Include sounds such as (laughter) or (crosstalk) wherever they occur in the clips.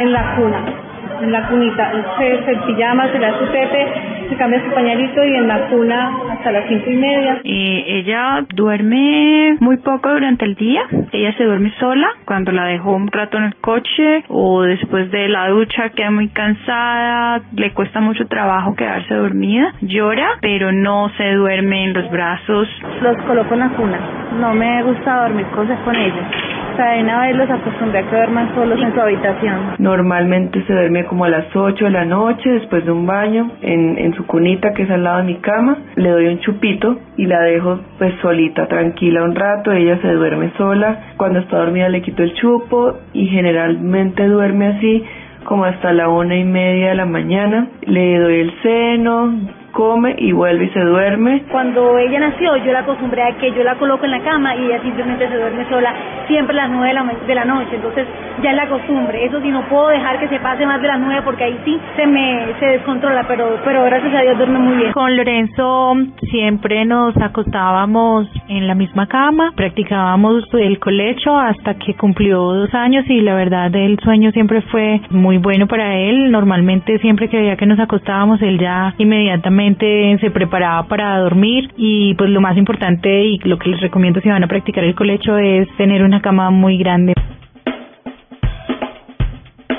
En la cuna, en la cunita. Se, se pijama, se le hace pepe, se cambia su pañalito y en la cuna hasta las cinco y media. Eh, ella duerme muy poco durante el día. Ella se duerme sola cuando la dejó un rato en el coche o después de la ducha queda muy cansada, le cuesta mucho trabajo quedarse dormida. Llora, pero no se duerme en los brazos. Los coloco en la cuna. No me gusta dormir cosas con ellos de una vez los acostumbré a que duerman solos en su habitación. Normalmente se duerme como a las 8 de la noche después de un baño en, en su cunita que es al lado de mi cama. Le doy un chupito y la dejo pues solita, tranquila un rato. Ella se duerme sola. Cuando está dormida le quito el chupo y generalmente duerme así como hasta la una y media de la mañana. Le doy el seno, come y vuelve y se duerme. Cuando ella nació, yo la acostumbré a que yo la coloco en la cama y ella simplemente se duerme sola siempre a las nueve de la, de la noche. Entonces ya es la costumbre. Eso sí, no puedo dejar que se pase más de las nueve porque ahí sí se me se descontrola, pero, pero gracias a Dios duerme muy bien. Con Lorenzo siempre nos acostábamos en la misma cama, practicábamos el colecho hasta que cumplió dos años y la verdad el sueño siempre fue muy bueno para él. Normalmente siempre que veía que nos acostábamos, él ya inmediatamente se preparaba para dormir y pues lo más importante y lo que les recomiendo si van a practicar el colecho es tener una cama muy grande.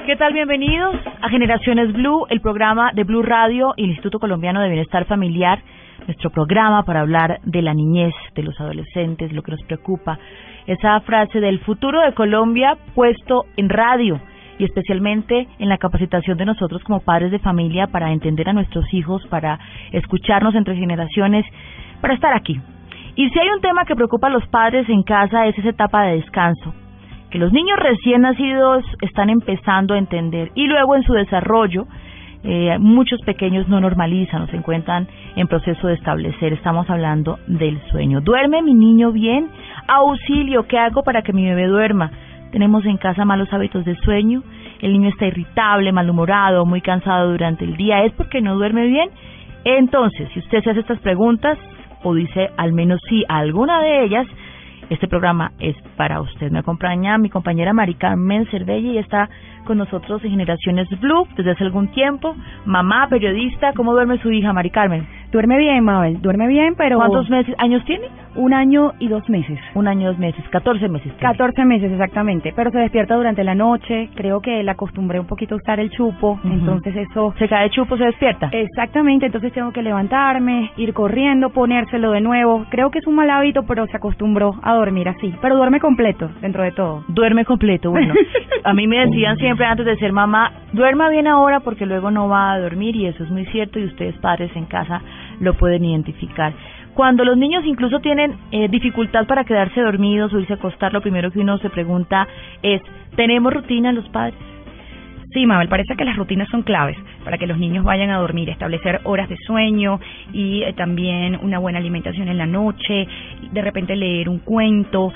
¿Qué tal? Bienvenidos a Generaciones Blue, el programa de Blue Radio y el Instituto Colombiano de Bienestar Familiar, nuestro programa para hablar de la niñez, de los adolescentes, lo que nos preocupa. Esa frase del futuro de Colombia puesto en radio y especialmente en la capacitación de nosotros como padres de familia para entender a nuestros hijos, para escucharnos entre generaciones, para estar aquí. Y si hay un tema que preocupa a los padres en casa es esa etapa de descanso, que los niños recién nacidos están empezando a entender y luego en su desarrollo eh, muchos pequeños no normalizan o se encuentran en proceso de establecer. Estamos hablando del sueño. ¿Duerme mi niño bien? Auxilio, ¿qué hago para que mi bebé duerma? Tenemos en casa malos hábitos de sueño, el niño está irritable, malhumorado, muy cansado durante el día, ¿es porque no duerme bien? Entonces, si usted se hace estas preguntas o dice al menos sí a alguna de ellas, este programa es para usted. Me acompaña mi compañera Mari Carmen Cervelli y está con nosotros en Generaciones Blue desde hace algún tiempo. Mamá, periodista, ¿cómo duerme su hija Mari Carmen? Duerme bien, Mabel, duerme bien, pero... ¿Cuántos meses, años tiene? Un año y dos meses. Un año y dos meses, catorce meses. Catorce meses, exactamente, pero se despierta durante la noche, creo que la acostumbré un poquito a usar el chupo, entonces eso... ¿Se cae el chupo, se despierta? Exactamente, entonces tengo que levantarme, ir corriendo, ponérselo de nuevo. Creo que es un mal hábito, pero se acostumbró a dormir así, pero duerme completo, dentro de todo. Duerme completo, bueno. (laughs) a mí me decían siempre antes de ser mamá, duerma bien ahora porque luego no va a dormir y eso es muy cierto y ustedes padres en casa lo pueden identificar. Cuando los niños incluso tienen eh, dificultad para quedarse dormidos o irse a acostar, lo primero que uno se pregunta es, ¿tenemos rutina los padres? Sí, Mabel, parece que las rutinas son claves para que los niños vayan a dormir, establecer horas de sueño y eh, también una buena alimentación en la noche, de repente leer un cuento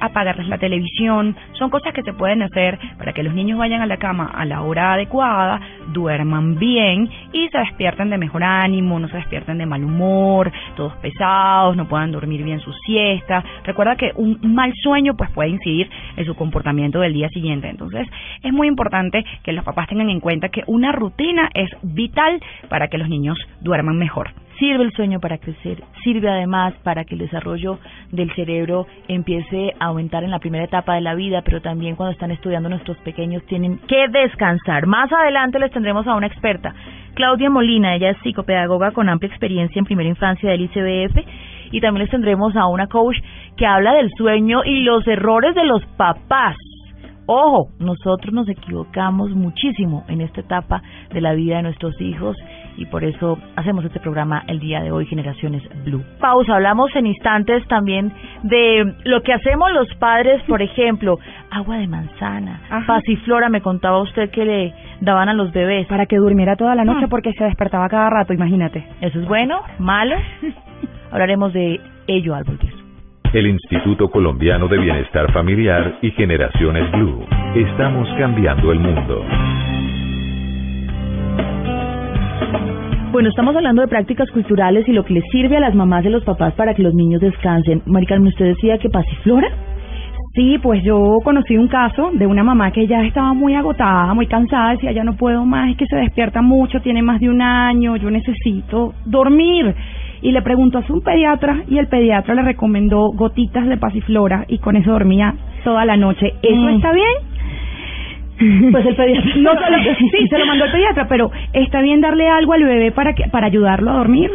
apagarles la televisión, son cosas que se pueden hacer para que los niños vayan a la cama a la hora adecuada, duerman bien y se despierten de mejor ánimo, no se despierten de mal humor, todos pesados, no puedan dormir bien su siesta. Recuerda que un mal sueño pues puede incidir en su comportamiento del día siguiente. Entonces, es muy importante que los papás tengan en cuenta que una rutina es vital para que los niños duerman mejor sirve el sueño para crecer, sirve además para que el desarrollo del cerebro empiece a aumentar en la primera etapa de la vida, pero también cuando están estudiando nuestros pequeños tienen que descansar. Más adelante les tendremos a una experta, Claudia Molina, ella es psicopedagoga con amplia experiencia en primera infancia del ICBF y también les tendremos a una coach que habla del sueño y los errores de los papás. Ojo, nosotros nos equivocamos muchísimo en esta etapa de la vida de nuestros hijos y por eso hacemos este programa el día de hoy, Generaciones Blue. Pausa, hablamos en instantes también de lo que hacemos los padres, por ejemplo, agua de manzana, pasiflora, me contaba usted que le daban a los bebés. Para que durmiera toda la noche ah. porque se despertaba cada rato, imagínate. ¿Eso es bueno? ¿Malo? (laughs) Hablaremos de ello al volver. El Instituto Colombiano de Bienestar Familiar y Generaciones Blue. Estamos cambiando el mundo. Bueno, estamos hablando de prácticas culturales y lo que les sirve a las mamás y los papás para que los niños descansen. Maricarmen, usted decía que pasiflora. Sí, pues yo conocí un caso de una mamá que ya estaba muy agotada, muy cansada, decía ya no puedo más, es que se despierta mucho, tiene más de un año, yo necesito dormir. Y le preguntó a su pediatra y el pediatra le recomendó gotitas de pasiflora y con eso dormía toda la noche. ¿Eso mm. está bien? Pues el pediatra. No, (laughs) sí, se lo mandó el pediatra, pero ¿está bien darle algo al bebé para, que, para ayudarlo a dormir?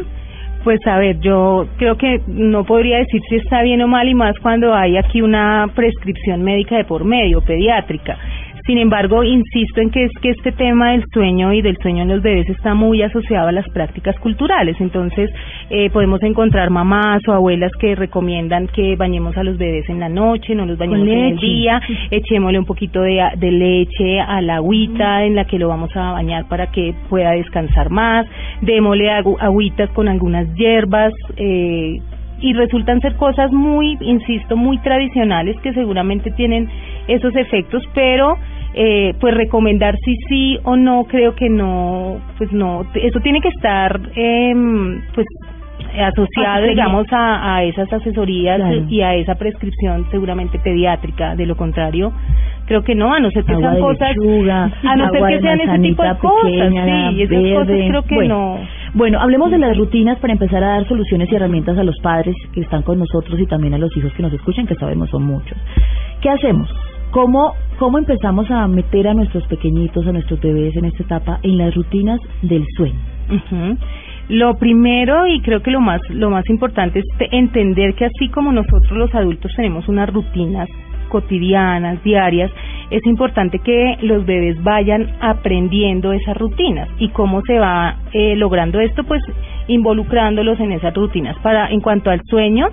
Pues a ver, yo creo que no podría decir si está bien o mal y más cuando hay aquí una prescripción médica de por medio, pediátrica. Sin embargo, insisto en que es que este tema del sueño y del sueño en los bebés está muy asociado a las prácticas culturales. Entonces, eh, podemos encontrar mamás o abuelas que recomiendan que bañemos a los bebés en la noche, no los bañemos en el día, echémosle un poquito de, de leche a la agüita en la que lo vamos a bañar para que pueda descansar más, démosle agüitas con algunas hierbas, eh, y resultan ser cosas muy, insisto, muy tradicionales que seguramente tienen esos efectos, pero eh, pues recomendar si sí o no creo que no, pues no, eso tiene que estar eh, pues asociado, digamos, a, a esas asesorías y a esa prescripción seguramente pediátrica. De lo contrario, creo que no, a no ser que sean cosas, a no ser que sean ese tipo de cosas, sí, esas cosas creo que no. Bueno, hablemos de las rutinas para empezar a dar soluciones y herramientas a los padres que están con nosotros y también a los hijos que nos escuchan, que sabemos son muchos. ¿Qué hacemos? ¿Cómo, ¿Cómo empezamos a meter a nuestros pequeñitos, a nuestros bebés en esta etapa en las rutinas del sueño? Lo primero y creo que lo más lo más importante es entender que así como nosotros los adultos tenemos unas rutinas cotidianas, diarias, es importante que los bebés vayan aprendiendo esas rutinas. ¿Y cómo se va eh, logrando esto? Pues involucrándolos en esas rutinas. Para en cuanto al sueño,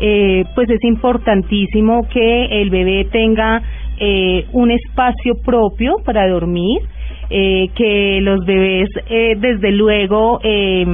eh, pues es importantísimo que el bebé tenga eh, un espacio propio para dormir, eh, que los bebés, eh, desde luego, eh,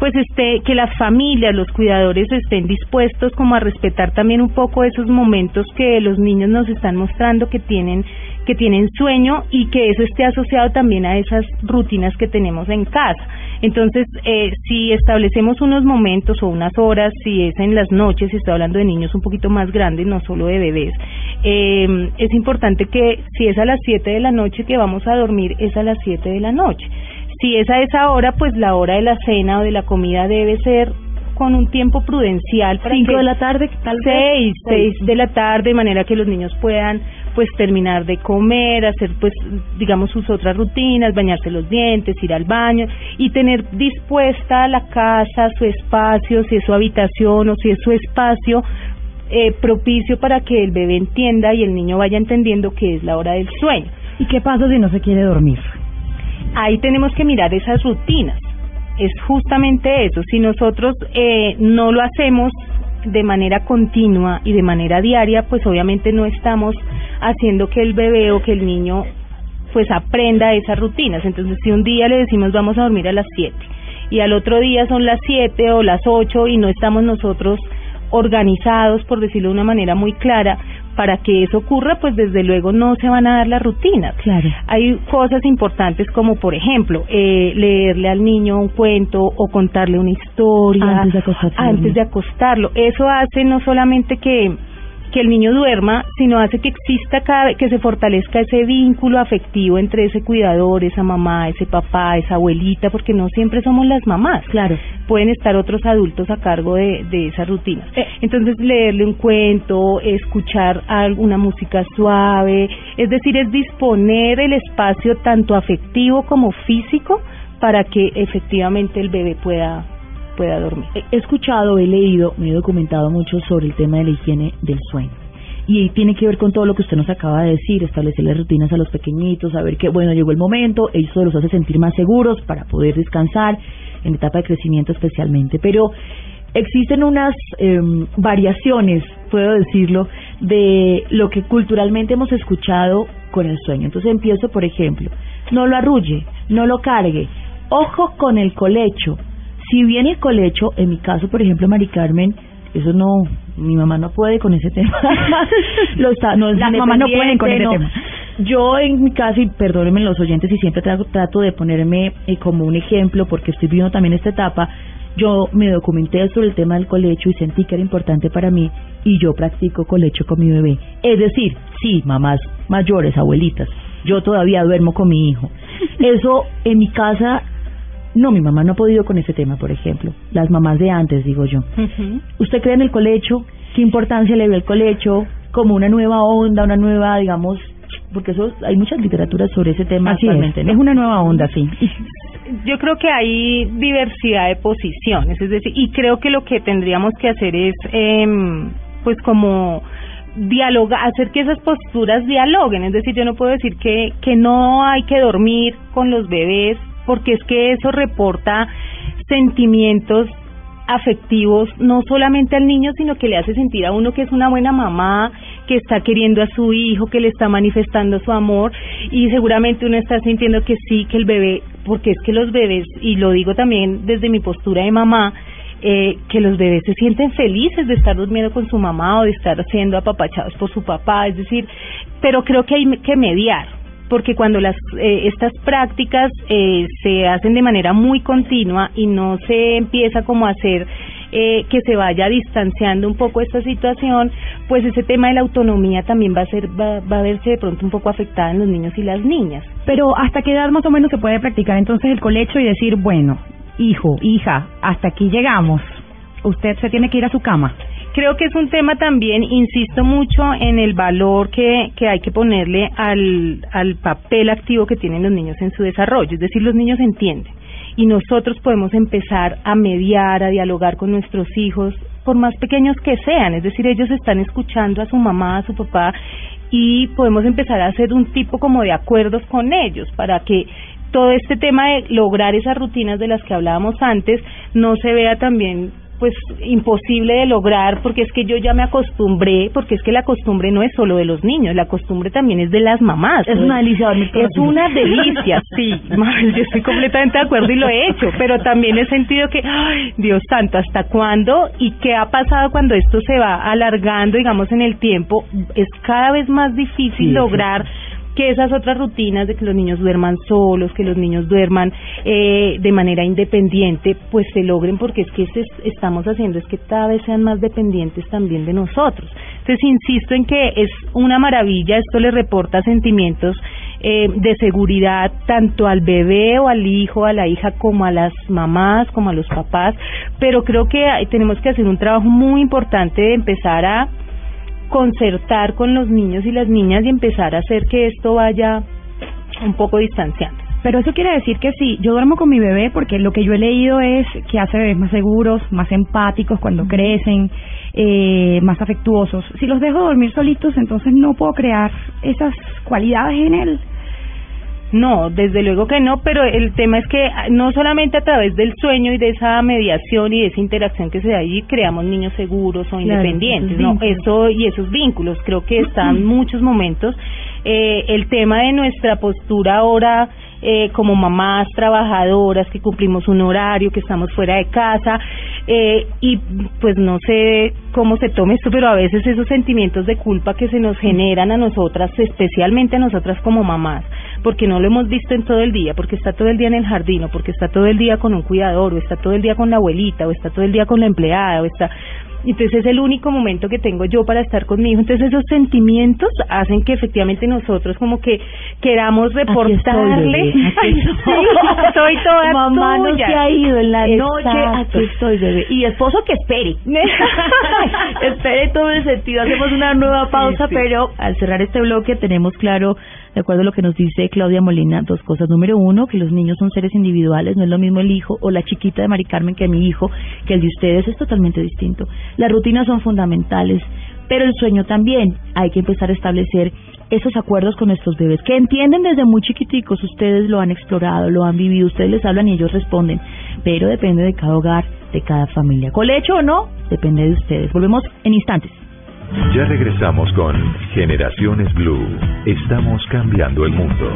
pues esté, que las familias, los cuidadores estén dispuestos como a respetar también un poco esos momentos que los niños nos están mostrando que tienen que tienen sueño y que eso esté asociado también a esas rutinas que tenemos en casa. Entonces, eh, si establecemos unos momentos o unas horas, si es en las noches, si estoy hablando de niños un poquito más grandes, no solo de bebés, eh, es importante que si es a las 7 de la noche que vamos a dormir, es a las 7 de la noche si es a esa hora, pues la hora de la cena o de la comida debe ser con un tiempo prudencial. Para ¿Cinco de la tarde? Tal seis, seis de la tarde, de manera que los niños puedan pues terminar de comer, hacer pues digamos sus otras rutinas, bañarse los dientes, ir al baño y tener dispuesta la casa, su espacio, si es su habitación o si es su espacio eh, propicio para que el bebé entienda y el niño vaya entendiendo que es la hora del sueño. ¿Y qué pasa si no se quiere dormir? ahí tenemos que mirar esas rutinas. Es justamente eso. Si nosotros eh, no lo hacemos de manera continua y de manera diaria, pues obviamente no estamos haciendo que el bebé o que el niño pues aprenda esas rutinas. Entonces, si un día le decimos vamos a dormir a las 7 y al otro día son las 7 o las 8 y no estamos nosotros organizados, por decirlo de una manera muy clara, para que eso ocurra, pues desde luego no se van a dar las rutinas. Claro. Hay cosas importantes como, por ejemplo, eh, leerle al niño un cuento o contarle una historia antes de, antes de acostarlo. Eso hace no solamente que que el niño duerma, sino hace que exista cada que se fortalezca ese vínculo afectivo entre ese cuidador, esa mamá, ese papá, esa abuelita, porque no siempre somos las mamás. Claro. Pueden estar otros adultos a cargo de, de esa rutina. Eh. Entonces, leerle un cuento, escuchar alguna música suave, es decir, es disponer el espacio tanto afectivo como físico para que efectivamente el bebé pueda pueda dormir. He escuchado, he leído, me he documentado mucho sobre el tema de la higiene del sueño. y tiene que ver con todo lo que usted nos acaba de decir, establecerle rutinas a los pequeñitos, saber que, bueno, llegó el momento, eso los hace sentir más seguros para poder descansar en etapa de crecimiento especialmente. Pero existen unas em, variaciones, puedo decirlo, de lo que culturalmente hemos escuchado con el sueño. Entonces empiezo, por ejemplo, no lo arrulle, no lo cargue, ojo con el colecho. Si viene el colecho, en mi caso, por ejemplo, Mari Carmen, eso no, mi mamá no puede con ese tema. (laughs) Lo está, no, Las mamás no pueden con ese tema. Yo en mi caso, y perdónenme los oyentes, y siempre trato, trato de ponerme eh, como un ejemplo, porque estoy viviendo también esta etapa, yo me documenté sobre el tema del colecho y sentí que era importante para mí y yo practico colecho con mi bebé. Es decir, sí, mamás mayores, abuelitas, yo todavía duermo con mi hijo. (laughs) Eso en mi casa, no, mi mamá no ha podido con ese tema, por ejemplo. Las mamás de antes, digo yo. ¿Usted cree en el colecho? ¿Qué importancia le ve el colecho? Como una nueva onda, una nueva, digamos, porque eso hay muchas literaturas sobre ese tema actualmente. Es. una nueva onda, sí. (laughs) Yo creo que hay diversidad de posiciones, es decir, y creo que lo que tendríamos que hacer es, eh, pues, como dialogar, hacer que esas posturas dialoguen, es decir, yo no puedo decir que que no hay que dormir con los bebés porque es que eso reporta sentimientos afectivos no solamente al niño, sino que le hace sentir a uno que es una buena mamá, que está queriendo a su hijo, que le está manifestando su amor y seguramente uno está sintiendo que sí, que el bebé, porque es que los bebés, y lo digo también desde mi postura de mamá, eh, que los bebés se sienten felices de estar durmiendo con su mamá o de estar siendo apapachados por su papá, es decir, pero creo que hay que mediar, porque cuando las eh, estas prácticas eh, se hacen de manera muy continua y no se empieza como a hacer eh, que se vaya distanciando un poco esta situación, pues ese tema de la autonomía también va a ser va, a verse de pronto un poco afectada en los niños y las niñas. Pero hasta qué edad más o menos se puede practicar entonces el colecho y decir, bueno, hijo, hija, hasta aquí llegamos. Usted se tiene que ir a su cama. Creo que es un tema también, insisto mucho en el valor que, que hay que ponerle al, al papel activo que tienen los niños en su desarrollo. Es decir, los niños entienden y nosotros podemos empezar a mediar, a dialogar con nuestros hijos, por más pequeños que sean. Es decir, ellos están escuchando a su mamá, a su papá y podemos empezar a hacer un tipo como de acuerdos con ellos para que todo este tema de lograr esas rutinas de las que hablábamos antes no se vea también pues imposible de lograr porque es que yo ya me acostumbré, porque es que la costumbre no es solo de los niños, la costumbre también es de las mamás. Es una delicia Es una delicia, (laughs) sí, yo estoy completamente de acuerdo y lo he hecho, pero también he sentido que, ay, Dios santo, ¿hasta cuándo? ¿Y qué ha pasado cuando esto se va alargando, digamos, en el tiempo? Es cada vez más difícil lograr que esas otras rutinas de que los niños duerman solos, que los niños duerman eh, de manera independiente, pues se logren porque es que este estamos haciendo es que cada vez sean más dependientes también de nosotros. Entonces insisto en que es una maravilla, esto le reporta sentimientos eh, de seguridad tanto al bebé o al hijo, a la hija, como a las mamás, como a los papás, pero creo que tenemos que hacer un trabajo muy importante de empezar a concertar con los niños y las niñas y empezar a hacer que esto vaya un poco distanciando. Pero eso quiere decir que sí, yo duermo con mi bebé porque lo que yo he leído es que hace bebés más seguros, más empáticos cuando crecen, eh, más afectuosos. Si los dejo dormir solitos, entonces no puedo crear esas cualidades en él. No, desde luego que no, pero el tema es que no solamente a través del sueño y de esa mediación y de esa interacción que se da allí creamos niños seguros o independientes, no, eso y esos vínculos, creo que están (clears throat) muchos momentos. Eh, el tema de nuestra postura ahora eh, como mamás trabajadoras que cumplimos un horario, que estamos fuera de casa eh, y pues no sé cómo se tome esto, pero a veces esos sentimientos de culpa que se nos generan a nosotras, especialmente a nosotras como mamás, porque no lo hemos visto en todo el día, porque está todo el día en el jardín, o porque está todo el día con un cuidador, o está todo el día con la abuelita, o está todo el día con la empleada, o está entonces es el único momento que tengo yo para estar conmigo. Entonces esos sentimientos hacen que efectivamente nosotros como que queramos reportarle. Aquí (laughs) estoy, toda Mamá no se ha ido en la noche, aquí estoy bebé. Y esposo que espere. (laughs) espere todo el sentido. Hacemos una nueva pausa, pero al cerrar este bloque tenemos claro de acuerdo a lo que nos dice Claudia Molina, dos cosas. Número uno, que los niños son seres individuales, no es lo mismo el hijo o la chiquita de Mari Carmen que mi hijo, que el de ustedes, es totalmente distinto. Las rutinas son fundamentales, pero el sueño también. Hay que empezar a establecer esos acuerdos con nuestros bebés, que entienden desde muy chiquiticos, ustedes lo han explorado, lo han vivido, ustedes les hablan y ellos responden, pero depende de cada hogar, de cada familia. ¿Colecho o no? Depende de ustedes. Volvemos en instantes. Ya regresamos con Generaciones Blue. Estamos cambiando el mundo.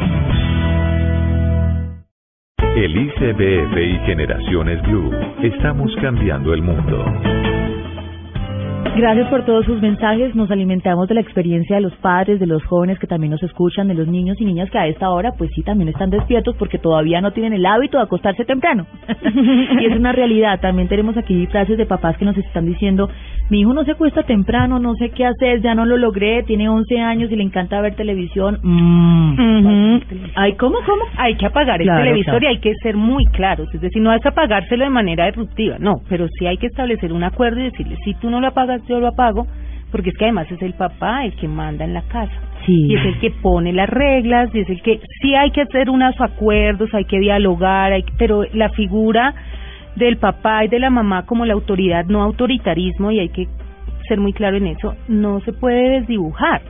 El ICBF y Generaciones Blue. Estamos cambiando el mundo. Gracias por todos sus mensajes. Nos alimentamos de la experiencia de los padres, de los jóvenes que también nos escuchan, de los niños y niñas que a esta hora, pues sí, también están despiertos porque todavía no tienen el hábito de acostarse temprano. (laughs) y es una realidad. También tenemos aquí frases de papás que nos están diciendo, mi hijo no se acuesta temprano, no sé qué hacer, ya no lo logré, tiene 11 años y le encanta ver televisión. Mm. Ay, ¿cómo, cómo? Hay que apagar el televisor y hay que ser muy claros. Es decir, no es apagárselo de manera disruptiva, no, pero sí hay que establecer un acuerdo y decirle, si tú no lo apagas, yo lo apago, porque es que además es el papá el que manda en la casa. Y es el que pone las reglas, y es el que sí hay que hacer unos acuerdos, hay que dialogar, hay, pero la figura del papá y de la mamá como la autoridad, no autoritarismo, y hay que ser muy claro en eso, no se puede desdibujar.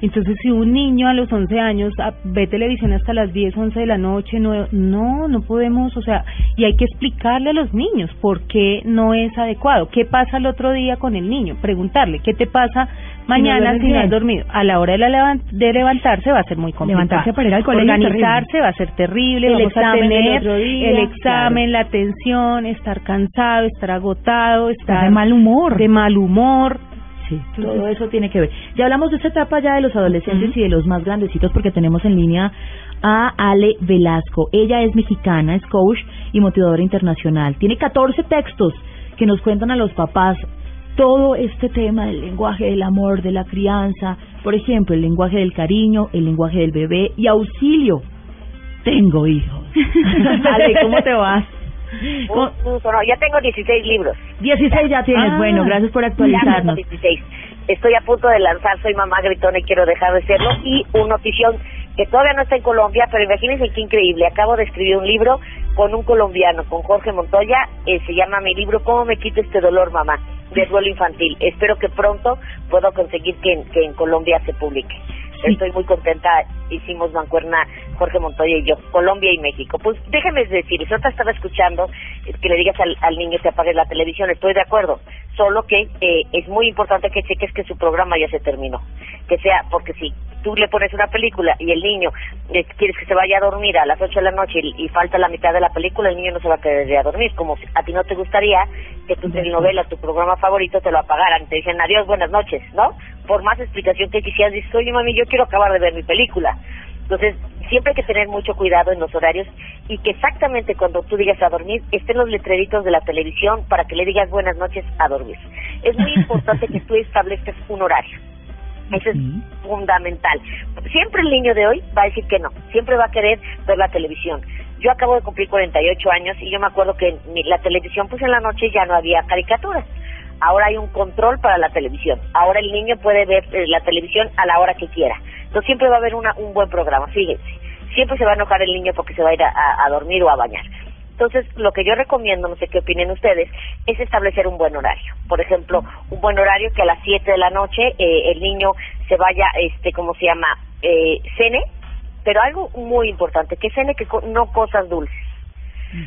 Entonces, si un niño a los 11 años ah, ve televisión hasta las 10, 11 de la noche, no, no, no podemos, o sea, y hay que explicarle a los niños por qué no es adecuado. ¿Qué pasa el otro día con el niño? Preguntarle, ¿qué te pasa mañana si no, has dormido? A la hora de, la de levantarse va a ser muy complicado. Levantarse para ir al colegio Organizarse va a ser terrible, el examen a tener el examen, la tensión, estar cansado, estar agotado, estar de mal humor. De mal humor Sí, todo eso tiene que ver. Ya hablamos de esta etapa ya de los adolescentes y de los más grandecitos porque tenemos en línea a Ale Velasco. Ella es mexicana, es coach y motivadora internacional. Tiene 14 textos que nos cuentan a los papás todo este tema del lenguaje del amor, de la crianza, por ejemplo, el lenguaje del cariño, el lenguaje del bebé y auxilio. Tengo hijos. (laughs) Ale, ¿cómo te vas? ya tengo 16 libros. 16 ya tienes, ah. bueno, gracias por actualizarnos. 16. Estoy a punto de lanzar Soy Mamá Gritona y quiero dejar de serlo. Y una notición que todavía no está en Colombia, pero imagínense qué increíble. Acabo de escribir un libro con un colombiano, con Jorge Montoya. Eh, se llama mi libro ¿Cómo me quito este dolor, mamá? De duelo infantil. Espero que pronto pueda conseguir que, que en Colombia se publique. Estoy muy contenta. Hicimos mancuerna Jorge Montoya y yo, Colombia y México. Pues déjeme decir, si otra estaba escuchando que le digas al, al, niño que apague la televisión, estoy de acuerdo. Solo que eh, es muy importante que cheques que su programa ya se terminó. Que sea, porque si tú le pones una película y el niño eh, quieres que se vaya a dormir a las 8 de la noche y, falta la mitad de la película, el niño no se va a querer ir a dormir. Como si a ti no te gustaría que tu telenovela, tu programa favorito, te lo apagaran. Te dicen adiós, buenas noches, ¿no? por más explicación que quisieras, dices, oye mami, yo quiero acabar de ver mi película. Entonces, siempre hay que tener mucho cuidado en los horarios y que exactamente cuando tú digas a dormir estén los letreritos de la televisión para que le digas buenas noches a dormir. Es muy (laughs) importante que tú establezcas un horario. Eso es fundamental. Siempre el niño de hoy va a decir que no, siempre va a querer ver la televisión. Yo acabo de cumplir 48 años y yo me acuerdo que en la televisión, pues en la noche ya no había caricaturas ahora hay un control para la televisión. Ahora el niño puede ver eh, la televisión a la hora que quiera. Entonces siempre va a haber una, un buen programa, fíjense. Siempre se va a enojar el niño porque se va a ir a, dormir o a bañar. Entonces, lo que yo recomiendo, no sé qué opinen ustedes, es establecer un buen horario. Por ejemplo, un buen horario que a las 7 de la noche eh, el niño se vaya, este, ¿cómo se llama? Eh, cene, pero algo muy importante, que cene que no cosas dulces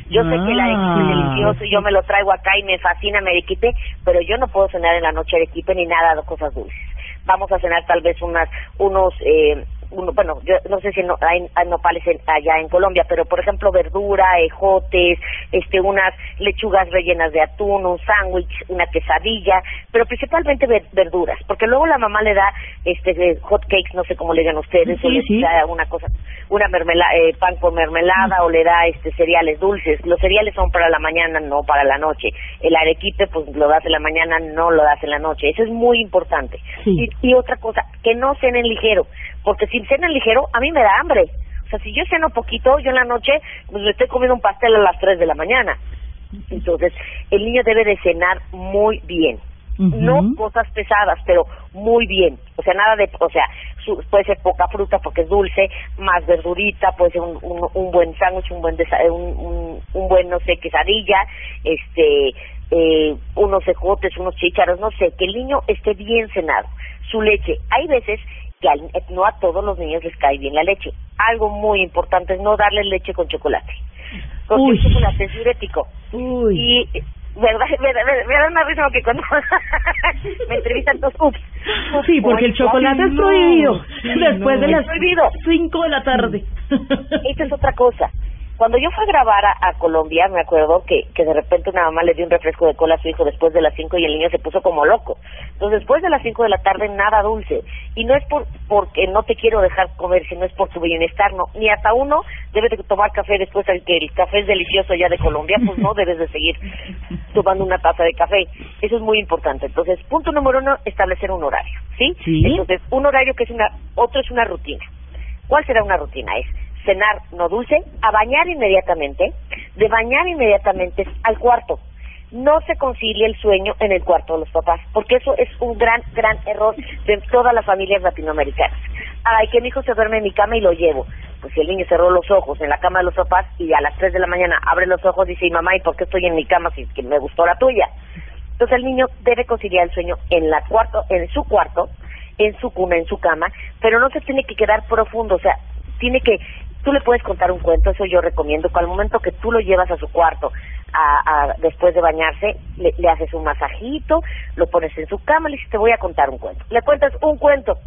yo sé que arequipe es ah. delicioso y yo me lo traigo acá y me fascina, me arequipe, pero yo no puedo cenar en la noche arequipe ni nada de cosas dulces. Vamos a cenar tal vez unas, unos, eh, uno, bueno, yo no sé si no, hay, nopales allá en Colombia, pero por ejemplo verdura, ejotes, este, unas lechugas rellenas de atún, un sándwich, una quesadilla, pero principalmente verduras, porque luego la mamá le da este hot cakes, no sé cómo le digan ustedes, o le da una cosa, una mermelada, eh, pan con mermelada, o le da este cereales dulces. Los cereales son para la mañana, no para la noche. El arequipe, pues lo das en la mañana, no lo das en la noche. Eso es muy importante. Y, y otra cosa, que no cenen ligero porque si cena ligero, a mí me da hambre. O sea, si yo ceno poquito, yo en la noche pues, me estoy comiendo un pastel a las 3 de la mañana. Entonces, el niño debe de cenar muy bien. No cosas pesadas, pero muy bien. O sea, nada de, o sea, puede ser poca fruta porque es dulce, más verdurita, puede ser un, un, buen sándwich, un buen un, un, buen, no sé, quesadilla, este, eh, unos ejotes, unos chícharos, no sé, que el niño esté bien cenado. Su leche, hay veces que no a todos los niños les cae bien la leche. Algo muy importante es no darles leche con chocolate. Porque el chocolate es diurético. Y ¿verdad? (laughs) Me, da una risa que cuando (laughs) me entrevistan dos ups. Sí, porque el chocolate es prohibido después de las prohibido. 5 de la tarde. Esta es otra cosa. Cuando yo fui a grabar a, Colombia, me acuerdo que, que de repente una mamá le dio un refresco de cola a su hijo después de las 5 y el niño se puso como loco. Entonces, después de las 5 de la tarde, nada dulce. Y no es por porque no te quiero dejar comer, sino es por tu bienestar, no. Ni hasta uno debe de tomar café después de que el café es delicioso ya de Colombia, pues no debes de seguir (laughs) tomando una taza de café. Eso es muy importante. Entonces, punto número uno, establecer un horario, ¿sí? ¿Sí? Entonces, un horario que es una, otro es una rutina. ¿Cuál será una rutina? Es cenar no dulce, a bañar inmediatamente, de bañar inmediatamente al cuarto. No se concilia el sueño en el cuarto de los papás, porque eso es un gran, gran error de todas las familias latinoamericanas. Ay, que mi hijo se duerme en mi cama y lo llevo. Pues si el niño cerró los ojos en la cama de los papás y a las 3 de la mañana abre los ojos y dice, mamá, ¿y por qué estoy en mi cama si que me gustó la tuya? Entonces el niño debe conciliar el sueño en la cuarto, en su cuarto, en su cuna, en su cama, pero no se tiene que quedar profundo, o sea, tiene que Tú le puedes contar un cuento, eso yo recomiendo, que al momento que tú lo llevas a su cuarto, a, después de bañarse, le, haces un masajito, lo pones en su cama, le dices, te voy a contar un cuento. Le cuentas un cuento,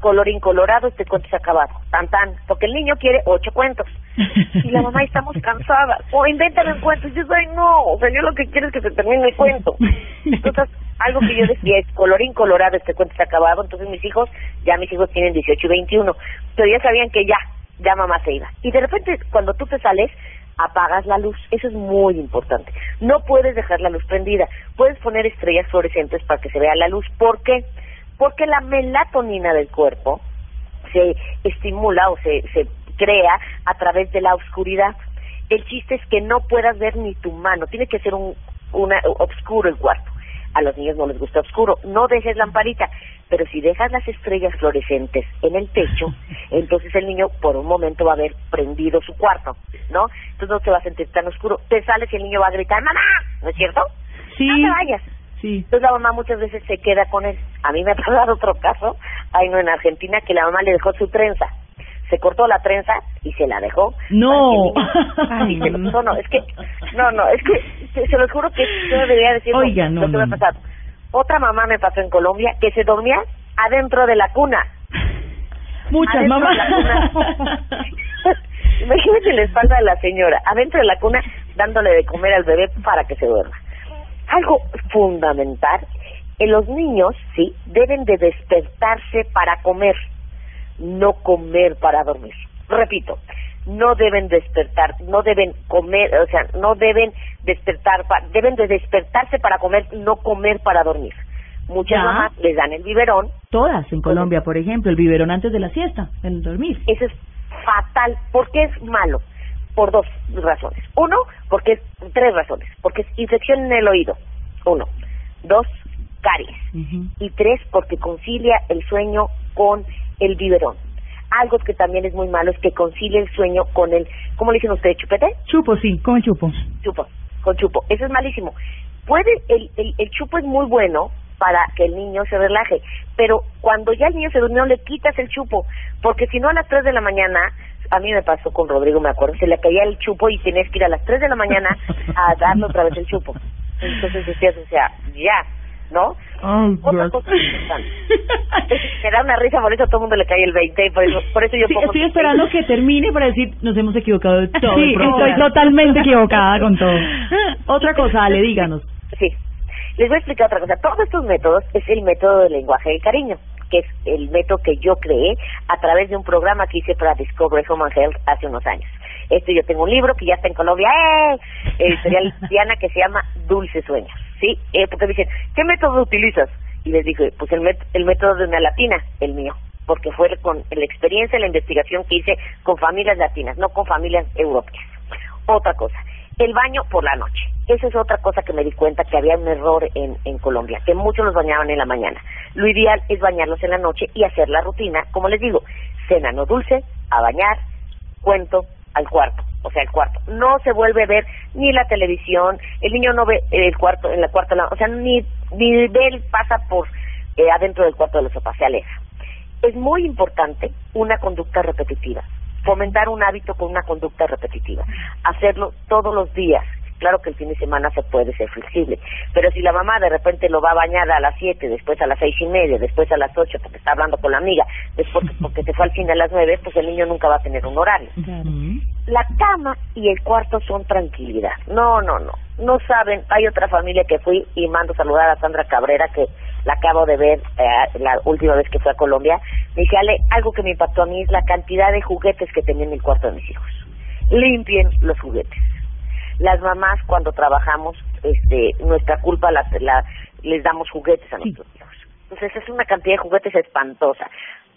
color incolorado, este cuento se acabado, tan tan, porque el niño quiere ocho cuentos. Y la mamá estamos cansadas, o invéntale un cuento, y dices, ay no, o sea, yo lo que quiero es que se termine el cuento. Entonces, algo que yo decía es color incolorado, este cuento se acabado, entonces mis hijos, ya mis hijos tienen 18 y 21, pero ya sabían que ya, ya mamá se iba. Y de repente, cuando tú te sales, apagas la luz. Eso es muy importante. No puedes dejar la luz prendida. Puedes poner estrellas fluorescentes para que se vea la luz. ¿Por qué? Porque la melatonina del cuerpo se estimula o se, se crea a través de la oscuridad. El chiste es que no puedas ver ni tu mano. Tiene que ser un una, oscuro el cuarto. A los niños no les gusta oscuro. No dejes lamparita. Pero si dejas las estrellas fluorescentes en el techo, (laughs) entonces el niño por un momento va a haber prendido su cuarto, ¿no? Entonces no te va a sentir tan oscuro. Te sales y el niño va a gritar, mamá, ¿no es cierto? Sí. No te vayas. Sí. Entonces la mamá muchas veces se queda con él. A mí me ha pasado otro caso, ahí no en Argentina, que la mamá le dejó su trenza. Se cortó la trenza y se la dejó. No. no, (laughs) no, es que, no, no, es que se, lo juro que yo debería decir Oiga, no, lo que me ha pasado otra mamá me pasó en Colombia que se dormía adentro de la cuna. Muchas mamás. (laughs) Imagínate la espalda de la señora, adentro de la cuna, dándole de comer al bebé para que se duerma. Algo fundamental, en los niños, sí, deben de despertarse para comer, no comer para dormir. Repito, no deben despertar, no deben comer, o sea, no deben despertar, deben de despertarse para comer, no comer para dormir. Muchas mamás les dan el biberón. Todas en Colombia, por ejemplo, el biberón antes de la siesta, en dormir. Eso es fatal. ¿Por qué es malo? Por dos razones. Uno, porque es tres razones. Porque es infección en el oído. Uno. Dos, caries. Y tres, porque concilia el sueño con el biberón. Algo que también es muy malo es que concilie el sueño con el, ¿cómo le dicen ustedes? ¿Chupete? Chupo, sí, con chupo. Chupo, con chupo. Eso es malísimo. Puede, el, el, el chupo es muy bueno para que el niño se relaje, pero cuando ya el niño se durmió le quitas el chupo, porque si no a las 3 de la mañana, a mí me pasó con Rodrigo, me acuerdo, se le caía el chupo y tenías que ir a las 3 de la mañana a darle otra vez el chupo. Entonces decías, o sea, ya, ¿no? Otra cosa importante. Me (laughs) da una risa, por eso a todo el mundo le cae el 20, por eso, por eso yo sí, Estoy esperando que termine para decir, nos hemos equivocado de todo. Sí, estoy totalmente equivocada (laughs) con todo. Otra cosa, Ale, díganos. Sí. Les voy a explicar otra cosa. Todos estos métodos es el método del lenguaje del cariño, que es el método que yo creé a través de un programa que hice para Discovery Home and Health hace unos años. Este yo tengo un libro que ya está en Colombia, ¡eh! editorial (laughs) Diana, que se llama Dulce Sueños. ¿sí? Eh, porque me dicen, ¿qué método utilizas? Y les dije, pues el, el método de una latina, el mío, porque fue con la experiencia, la investigación que hice con familias latinas, no con familias europeas. Otra cosa, el baño por la noche. Esa es otra cosa que me di cuenta que había un error en, en Colombia, que muchos los bañaban en la mañana. Lo ideal es bañarlos en la noche y hacer la rutina, como les digo, cena no dulce, a bañar, cuento, al cuarto, o sea, el cuarto. No se vuelve a ver ni la televisión, el niño no ve el cuarto, en la cuarta, o sea, ni, ni ve, pasa por eh, adentro del cuarto de los sofás, se aleja. Es muy importante una conducta repetitiva, fomentar un hábito con una conducta repetitiva, hacerlo todos los días, Claro que el fin de semana se puede ser flexible, pero si la mamá de repente lo va a bañar a las siete, después a las seis y media, después a las ocho porque está hablando con la amiga, después (laughs) porque se fue al cine a las nueve, pues el niño nunca va a tener un horario. La cama y el cuarto son tranquilidad. No, no, no. No saben, hay otra familia que fui y mando saludar a Sandra Cabrera que la acabo de ver eh, la última vez que fue a Colombia. Me dice, Ale, algo que me impactó a mí es la cantidad de juguetes que tenía en el cuarto de mis hijos. Limpien los juguetes las mamás cuando trabajamos, este, nuestra culpa la, les damos juguetes a nuestros hijos. Entonces es una cantidad de juguetes espantosa.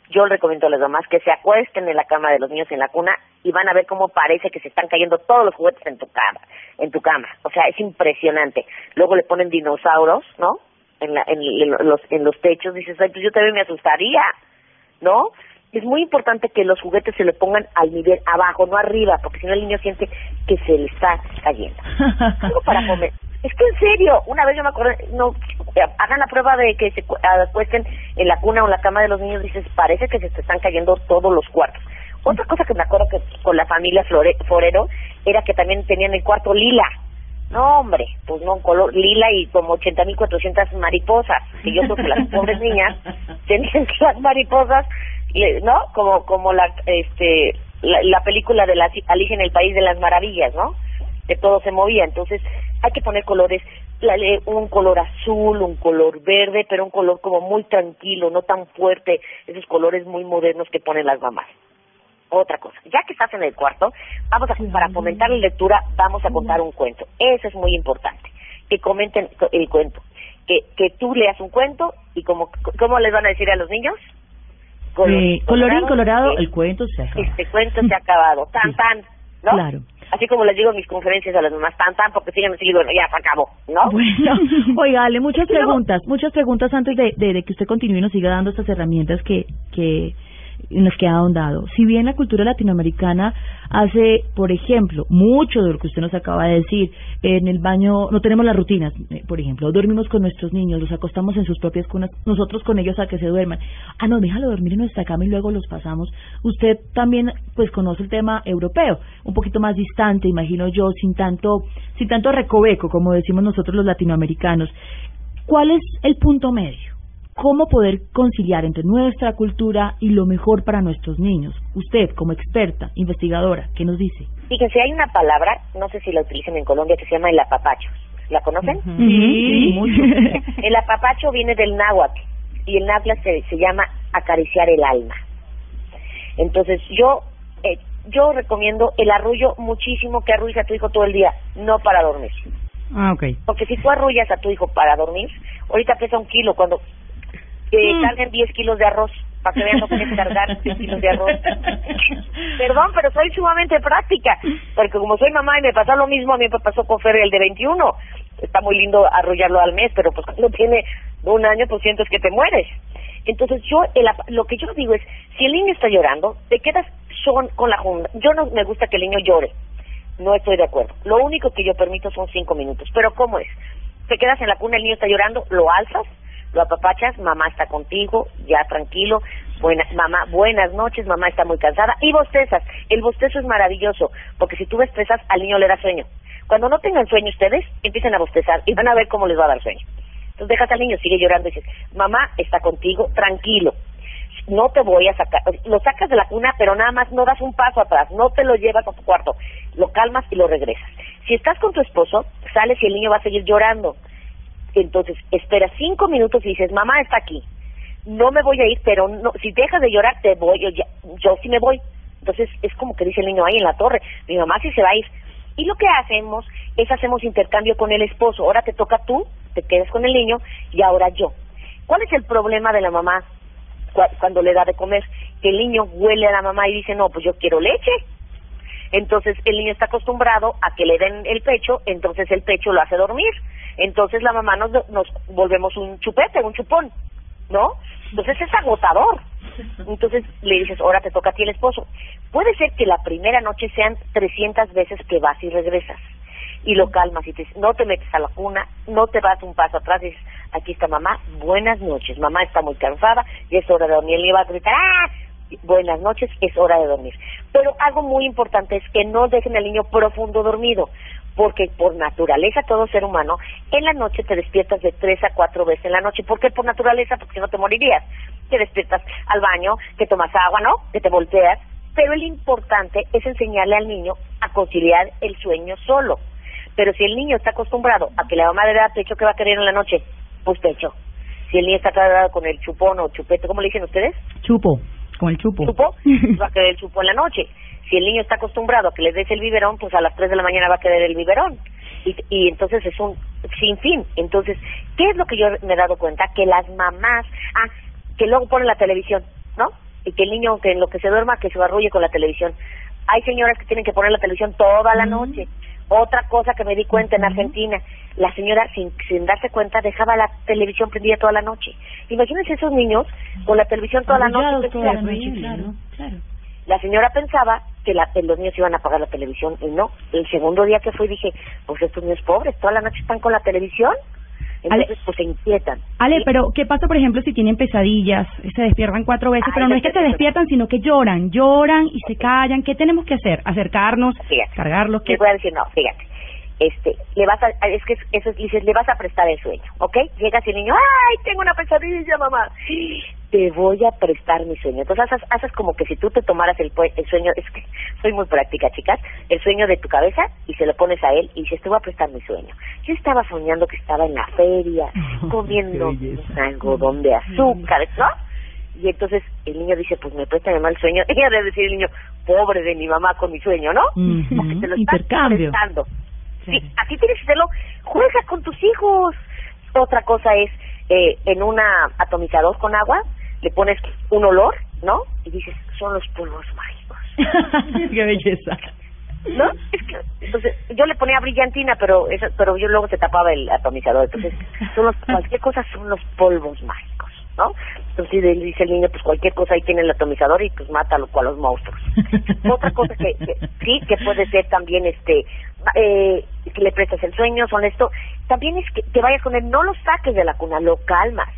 Yo les recomiendo a las mamás que se acuesten en la cama de los niños en la cuna y van a ver cómo parece que se están cayendo todos los juguetes en tu cama, en tu cama. O sea, es impresionante. Luego le ponen dinosaurios, ¿no? En, la, en, los en los techos dices, ay, pues yo también me asustaría, ¿no? Es muy importante que los juguetes se le pongan al nivel abajo, no arriba, porque si no el niño siente que se le está cayendo. para comer. Es que en serio, una vez yo me acuerdo, no, hagan la prueba de que se acuesten en la cuna o en la cama de los niños, dices, parece que se te están cayendo todos los cuartos. Otra cosa que me acuerdo que con la familia Flore, Forero era que también tenían el cuarto lila. No, hombre, pues no, color lila y como 80.400 mariposas. Que yo creo que las pobres niñas (laughs) tenían las mariposas ¿no? Como como la este la, película de la Alicia en el País de las Maravillas, ¿no? Que todo se movía. Entonces hay que poner colores, un color azul, un color verde, pero un color como muy tranquilo, no tan fuerte, esos colores muy modernos que ponen las mamás. Otra cosa, ya que estás en el cuarto, vamos a, para fomentar la lectura, vamos a contar un cuento. Eso es muy importante, que comenten el cuento. Que, que tú leas un cuento y como, ¿cómo les van a decir a los niños? Colorín, colorado, colorado, el cuento se ha acabado. Este cuento se ha acabado, tan, tan, ¿no? Claro. Así como les digo en mis conferencias a las mamás, tan, tan, porque siguen así, bueno, ya se acabó, ¿no? Bueno, (laughs) oiga, dale muchas preguntas, muchas preguntas antes de, de, de que usted continúe y nos siga dando estas herramientas que, que nos queda ahondado. Si bien la cultura latinoamericana hace, por ejemplo, mucho de lo que usted nos acaba de decir, en el baño no tenemos las rutinas, eh, por ejemplo, dormimos con nuestros niños, los acostamos en sus propias cunas, nosotros con ellos a que se duerman. Ah, no, déjalo dormir en nuestra cama y luego los pasamos. Usted también, pues, conoce el tema europeo, un poquito más distante, imagino yo, sin tanto, sin tanto recoveco, como decimos nosotros los latinoamericanos. ¿Cuál es el punto medio? Cómo poder conciliar entre nuestra cultura y lo mejor para nuestros niños. Usted, como experta, investigadora, ¿qué nos dice? Fíjense, hay una palabra, no sé si la utilizan en Colombia, que se llama el apapacho. ¿La conocen? Sí, mucho. (laughs) el apapacho viene del náhuatl y el náhuatl se, se llama acariciar el alma. Entonces, yo eh, yo recomiendo el arrullo muchísimo que arrulles a tu hijo todo el día, no para dormir. Ah, ok. Porque si tú arrullas a tu hijo para dormir, ahorita pesa un kilo, cuando que mm. carguen 10 kilos de arroz para que vean lo que es cargar 10 kilos de arroz. (laughs) Perdón, pero soy sumamente práctica, porque como soy mamá y me pasa lo mismo, a mí me pasó con Ferry el de 21. Está muy lindo arrollarlo al mes, pero pues cuando tiene un año, pues sientes que te mueres. Entonces yo, lo que yo digo es, si el niño está llorando, te quedas son con la junta. Yo no me gusta que el niño llore, no estoy de acuerdo. Lo único que yo permito son cinco minutos. Pero ¿cómo es? Te quedas en la cuna, el niño está llorando, lo alzas, lo apapachas, mamá está contigo, ya tranquilo, buena, mamá, buenas noches, mamá está muy cansada, y bostezas. El bostezo es maravilloso, porque si tú bostezas, al niño le da sueño. Cuando no tengan sueño ustedes, empiecen a bostezar y van a ver cómo les va a dar sueño. Entonces dejas al niño, sigue llorando y dices, mamá está contigo, tranquilo. No te voy a sacar, lo sacas de la cuna, pero nada más no das un paso atrás, no te lo llevas a tu cuarto, lo calmas y lo regresas. Si estás con tu esposo, sales y el niño va a seguir llorando entonces esperas cinco minutos y dices, mamá está aquí, no me voy a ir, pero no, si dejas de llorar, te voy, yo, yo sí me voy. Entonces es como que dice el niño ahí en la torre, mi mamá sí se va a ir. Y lo que hacemos es hacemos intercambio con el esposo, ahora te toca tú, te quedas con el niño y ahora yo. ¿Cuál es el problema de la mamá cuando le da de comer? Que el niño huele a la mamá y dice, no, pues yo quiero leche. Entonces el niño está acostumbrado a que le den el pecho, entonces el pecho lo hace dormir. Entonces la mamá nos, nos volvemos un chupete, un chupón, ¿no? Entonces es agotador. Entonces le dices, ahora te toca a ti el esposo. Puede ser que la primera noche sean 300 veces que vas y regresas. Y lo calmas y te dices, no te metes a la cuna, no te vas un paso atrás y dices, aquí está mamá, buenas noches. Mamá está muy cansada y es hora de dormir. Le va a gritar, ¡ah! buenas noches, es hora de dormir. Pero algo muy importante es que no dejen al niño profundo dormido, porque por naturaleza todo ser humano, en la noche te despiertas de tres a cuatro veces en la noche. ¿Por qué por naturaleza? Porque si no te morirías. Te despiertas al baño, que tomas agua, ¿no? Que te volteas. Pero lo importante es enseñarle al niño a conciliar el sueño solo. Pero si el niño está acostumbrado a que la mamá le da pecho, ¿qué va a querer en la noche? Pues pecho. Si el niño está acostumbrado con el chupón o chupete, ¿cómo le dicen ustedes? Chupo. Con el chupo. ¿Chupo? (laughs) va a querer el chupo en la noche. Si el niño está acostumbrado a que le des el biberón, pues a las 3 de la mañana va a querer el biberón. Y, y entonces es un sin fin. Entonces, ¿qué es lo que yo me he dado cuenta? Que las mamás, ah, que luego ponen la televisión, ¿no? Y que el niño, que en lo que se duerma, que se arrulle con la televisión. Hay señoras que tienen que poner la televisión toda la noche. Otra cosa que me di cuenta en Argentina, la señora sin, sin darse cuenta dejaba la televisión prendida toda la noche. Imagínense esos niños con la televisión toda la noche. toda la noche, claro, claro. La señora pensaba que la, los niños iban a apagar la televisión y no. El segundo día que fui dije, pues estos niños pobres, toda la noche están con la televisión. Entonces, pues se inquietan. Ale, ¿sí? pero ¿qué pasa, por ejemplo, si tienen pesadillas? Se despiertan cuatro veces, Ay, pero no es que se despiertan, sino que lloran, lloran y se callan. ¿Qué tenemos que hacer? ¿Acercarnos? Fíjate. ¿Cargarlos? ¿Qué? Les voy a decir, no, fíjate. Este, le vas a, es que eso es, dices, le vas a prestar el sueño, ¿ok? Llegas y el niño, ¡ay, tengo una pesadilla, mamá! Te voy a prestar mi sueño. Entonces haces, haces como que si tú te tomaras el, el sueño, es que soy muy práctica, chicas, el sueño de tu cabeza y se lo pones a él y dices, te voy a prestar mi sueño. Yo estaba soñando que estaba en la feria, (laughs) comiendo un algodón de azúcar, ¿no? Y entonces el niño dice, pues me presta mi mamá el sueño. (laughs) Y ha de decir el niño, pobre de mi mamá con mi sueño, ¿no? Porque te lo estás intercambio. Sí, así tienes que hacerlo. Juega con tus hijos. Otra cosa es, eh, en un atomizador con agua, le pones un olor, ¿no? Y dices, son los polvos mágicos. (laughs) ¡Qué belleza! ¿No? Es que, entonces, yo le ponía brillantina, pero eso, pero yo luego se tapaba el atomizador. Entonces, son los, (laughs) cualquier cosa son los polvos mágicos, ¿no? Entonces dice el niño, pues cualquier cosa ahí tiene el atomizador y pues mata a los, monstruos. (laughs) Otra cosa que, que sí, que puede ser también, este, eh, que le prestas el sueño, son esto, también es que, que vayas con él, no lo saques de la cuna, lo calmas.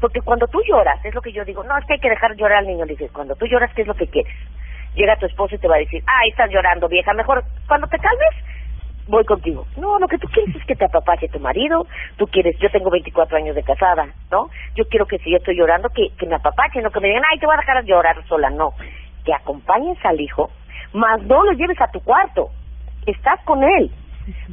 Porque cuando tú lloras, es lo que yo digo, no, es que hay que dejar llorar al niño, le dices, cuando tú lloras, ¿qué es lo que quieres? Llega tu esposo y te va a decir, ay, estás llorando, vieja, mejor cuando te calmes, voy contigo. No, lo que tú quieres es que te apapache tu marido, tú quieres, yo tengo 24 años de casada, ¿no? Yo quiero que si yo estoy llorando, que, que me apapache, no que me digan, ay, te voy a dejar llorar sola, no. Que acompañes al hijo, más no lo lleves a tu cuarto, estás con él.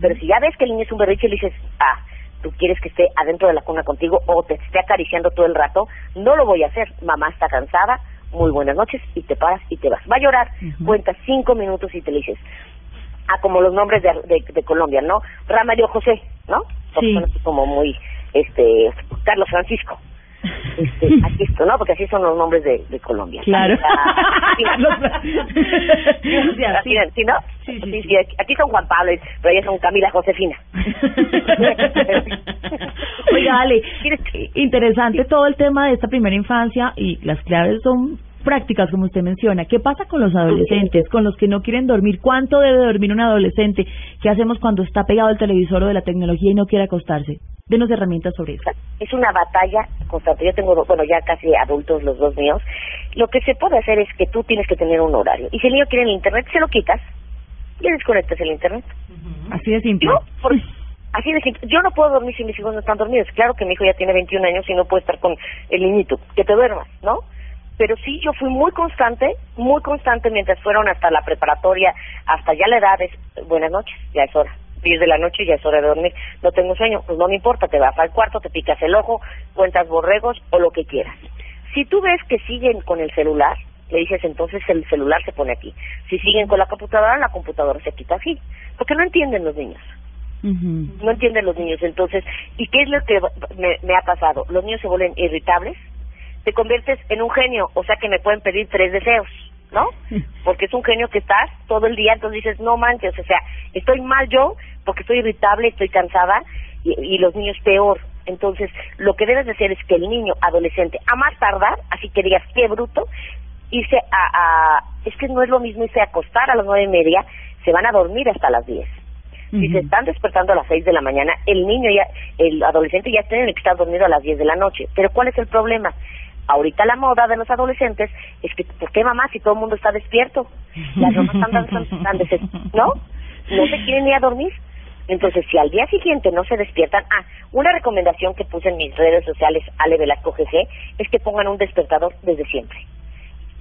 Pero si ya ves que el niño es un berrinche y le dices, ah, tú quieres que esté adentro de la cuna contigo o te esté acariciando todo el rato, no lo voy a hacer. Mamá está cansada, muy buenas noches, y te paras y te vas. Va a llorar, cuentas cinco minutos y te le dices, ah, como los nombres de, de, de Colombia, ¿no? Ramario José, ¿no? Sí. Son así como muy, este, Carlos Francisco. Este, (laughs) aquí esto, ¿no? Porque así son los nombres de, de Colombia. Claro. (laughs) Sí. Carlos Fra- (laughs) Sí, así. ¿Sí, ¿sí, no? Sí, sí, aquí- son Juan Pablo, pero ellas son Camila Josefina. Oiga, Ale, ¿Quieres que- interesante todo el tema de esta primera infancia y las claves son prácticas, como usted menciona. ¿Qué pasa con los adolescentes, con los que no quieren dormir? ¿Cuánto debe dormir un adolescente? ¿Qué hacemos cuando está pegado al televisor o de la tecnología y no quiere acostarse? Denos herramientas sobre eso. es una batalla constante. Yo tengo, bueno, ya casi adultos los dos míos. Lo que se puede hacer es que tú tienes que tener un horario. Y si el niño quiere el internet, se lo quitas y le desconectas el internet. Así de simple. Yo, por- así de simple. Yo no puedo dormir si mis hijos no están dormidos. Claro que mi hijo ya tiene 21 años y no puede estar con el niñito. Que te duermas, ¿no? Pero sí, yo fui muy constante, muy constante mientras fueron hasta la preparatoria, hasta ya la edad es, buenas noches, ya es hora. 10 de la noche ya es hora de dormir. No tengo sueño, pues no me importa, te vas al cuarto, te picas el ojo, cuentas borregos o lo que quieras. Si tú ves que siguen con el celular, le dices entonces el celular se pone aquí. Si siguen con la computadora, la computadora se quita así. Porque no entienden los niños. No entienden los niños. Entonces, ¿y qué es lo que me, me ha pasado? Los niños se vuelven irritables, te conviertes en un genio, o sea que me pueden pedir tres deseos. ¿no? (laughs) Porque es un genio que estás todo el día, entonces dices, no manches, o sea, estoy mal yo porque estoy irritable, estoy cansada y, y los niños peor. Entonces, lo que debes de hacer es que el niño adolescente, a más tardar, así que digas, qué bruto, irse a, a, es que no es lo mismo irse a acostar a las nueve y media, se van a dormir hasta las diez. Si se están despertando a las seis de la mañana, el niño ya, el adolescente ya tiene que estar dormido a las diez de la noche. Pero ¿cuál es el problema? Ahorita la moda de los adolescentes es que, ¿por qué mamá si todo el mundo está despierto? Las mamás están, des- ¿no? No se quieren ir a dormir. Entonces, si al día siguiente no se despiertan, ah, una recomendación que puse en mis redes sociales, Ale Velasco GG, es que pongan un despertador desde siempre.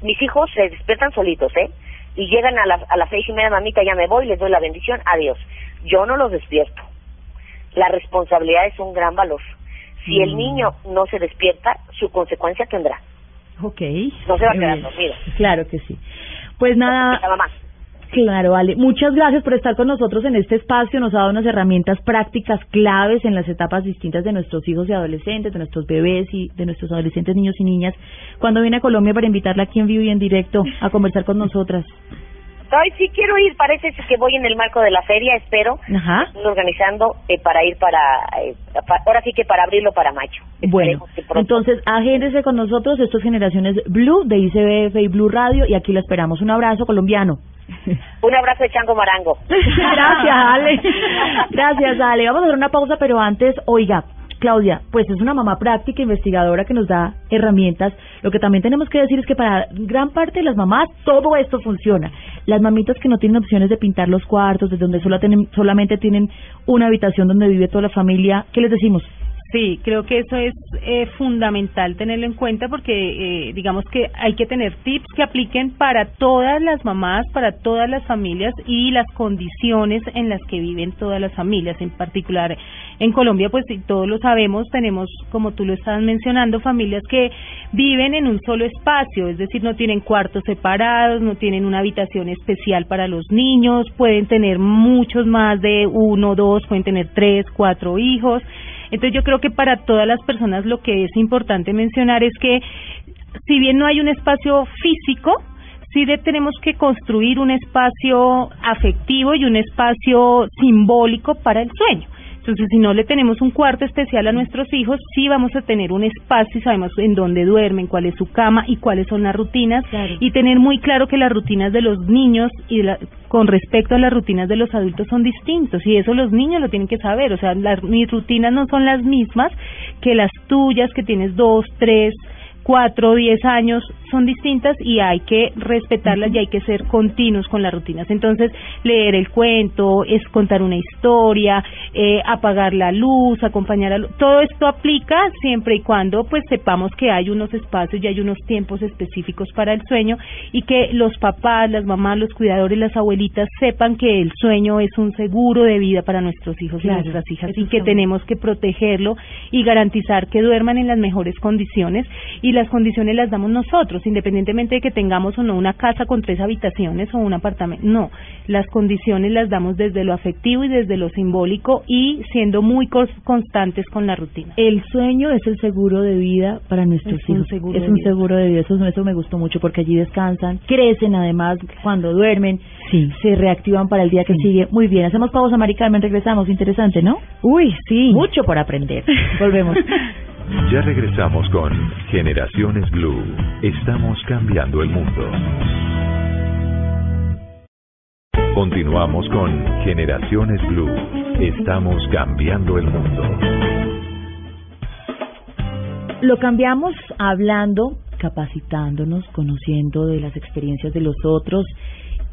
Mis hijos se despiertan solitos, ¿eh? Y llegan a las, a las seis y media, mamita, ya me voy, les doy la bendición, adiós. Yo no los despierto. La responsabilidad es un gran valor. Si el niño no se despierta, su consecuencia tendrá. Ok. No se va a quedar dormido. Claro que sí. Pues nada. Claro, Ale. Muchas gracias por estar con nosotros en este espacio. Nos ha dado unas herramientas prácticas claves en las etapas distintas de nuestros hijos y adolescentes, de nuestros bebés y de nuestros adolescentes, niños y niñas. Cuando viene a Colombia para invitarla aquí en vivo y en directo a conversar con nosotras. Ay, sí quiero ir, parece que voy en el marco de la feria, espero. Ajá. Estoy organizando eh, para ir para, eh, ahora sí que para abrirlo para mayo. Bueno, entonces agéndese con nosotros. Esto es Generaciones Blue de ICBF y Blue Radio y aquí la esperamos. Un abrazo colombiano. (laughs) Un abrazo de Chango Marango. (laughs) Gracias, Ale. Gracias, Ale. Vamos a hacer una pausa, pero antes, oiga, Claudia, pues es una mamá práctica, investigadora que nos da herramientas. Lo que también tenemos que decir es que para gran parte de las mamás todo esto funciona. Las mamitas que no tienen opciones de pintar los cuartos, desde donde solo tienen, solamente tienen una habitación donde vive toda la familia, ¿qué les decimos? Sí, creo que eso es eh, fundamental tenerlo en cuenta porque eh, digamos que hay que tener tips que apliquen para todas las mamás, para todas las familias y las condiciones en las que viven todas las familias. En particular en Colombia, pues y todos lo sabemos, tenemos, como tú lo estabas mencionando, familias que viven en un solo espacio, es decir, no tienen cuartos separados, no tienen una habitación especial para los niños, pueden tener muchos más de uno, dos, pueden tener tres, cuatro hijos. Entonces yo creo que para todas las personas lo que es importante mencionar es que si bien no hay un espacio físico, sí de- tenemos que construir un espacio afectivo y un espacio simbólico para el sueño. Entonces, si no le tenemos un cuarto especial a nuestros hijos, sí vamos a tener un espacio y sabemos en dónde duermen, cuál es su cama y cuáles son las rutinas. Y tener muy claro que las rutinas de los niños y de la- con respecto a las rutinas de los adultos son distintos. Y eso los niños lo tienen que saber. O sea, las, mis rutinas no son las mismas que las tuyas, que tienes dos, tres, cuatro, diez años son distintas y hay que respetarlas y hay que ser continuos con las rutinas. Entonces, leer el cuento, es contar una historia, eh, apagar la luz, acompañar a lu- todo esto aplica siempre y cuando pues sepamos que hay unos espacios y hay unos tiempos específicos para el sueño y que los papás, las mamás, los cuidadores, las abuelitas sepan que el sueño es un seguro de vida para nuestros hijos Claro, y nuestras hijas y que tenemos que protegerlo y garantizar que duerman en las mejores condiciones y las condiciones las damos nosotros, independientemente de que tengamos o no una casa con tres habitaciones o un apartamento. No, las condiciones las damos desde lo afectivo y desde lo simbólico y siendo muy constantes con la rutina. El sueño es el seguro de vida para nuestros Es hijos. es un vida. seguro de vida. Eso, eso me gustó mucho porque allí descansan, crecen además cuando duermen, se reactivan para el día que sigue. Muy bien, hacemos pausa, Mari Carmen, regresamos. Interesante, ¿no? Uy, sí. Mucho por aprender. (laughs) Volvemos. Ya regresamos con Generaciones Blue. Estamos cambiando el mundo. Continuamos con Generaciones Blue. Estamos cambiando el mundo. Lo cambiamos hablando, capacitándonos, conociendo de las experiencias de los otros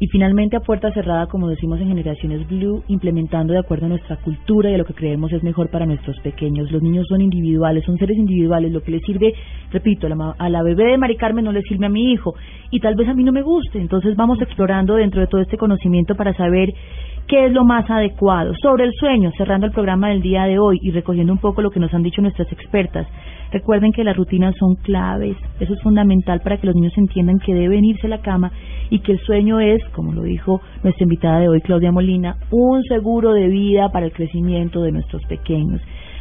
y finalmente a puerta cerrada, como decimos en Generaciones Blue, implementando de acuerdo a nuestra cultura y a lo que creemos es mejor para nuestros pequeños. Los niños son individuales, son seres individuales. Lo que les sirve, repito, a la, a la bebé de Mari Carmen no le sirve a mi hijo y tal vez a mí no me guste. Entonces vamos explorando dentro de todo este conocimiento para saber qué es lo más adecuado. Sobre el sueño, cerrando el programa del día de hoy y recogiendo un poco lo que nos han dicho nuestras expertas. Recuerden que las rutinas son claves, eso es fundamental para que los niños entiendan que deben irse a la cama y que el sueño es, como lo dijo nuestra invitada de hoy, Claudia Molina, un seguro de vida para el crecimiento de nuestros pequeños.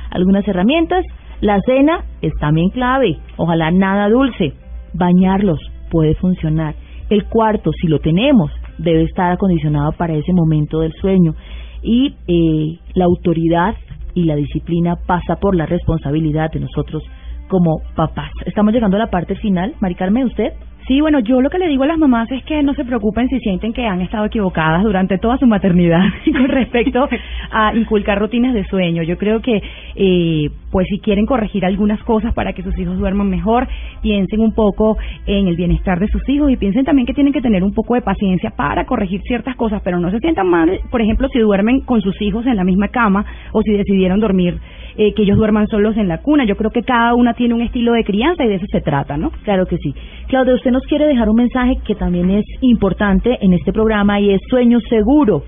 Algunas herramientas, la cena es también clave, ojalá nada dulce, bañarlos puede funcionar El cuarto, si lo tenemos, debe estar acondicionado para ese momento del sueño. Y eh, la autoridad y la disciplina pasa por la responsabilidad de nosotros como papás. Estamos llegando a la parte final. Mari Carmen, ¿usted? Sí, bueno, yo lo que le digo a las mamás es que no se preocupen si sienten que han estado equivocadas durante toda su maternidad (laughs) con respecto a inculcar rutinas de sueño. Yo creo que, eh, pues si quieren corregir algunas cosas para que sus hijos duerman mejor, piensen un poco en el bienestar de sus hijos y piensen también que tienen que tener un poco de paciencia para corregir ciertas cosas, pero no se sientan mal, por ejemplo, si duermen con sus hijos en la misma cama o si decidieron dormir eh, que ellos duerman solos en la cuna. Yo creo que cada una tiene un estilo de crianza y de eso se trata, ¿no? Claro que sí. Claudia, usted nos quiere dejar un mensaje que también es importante en este programa y es sueño seguro.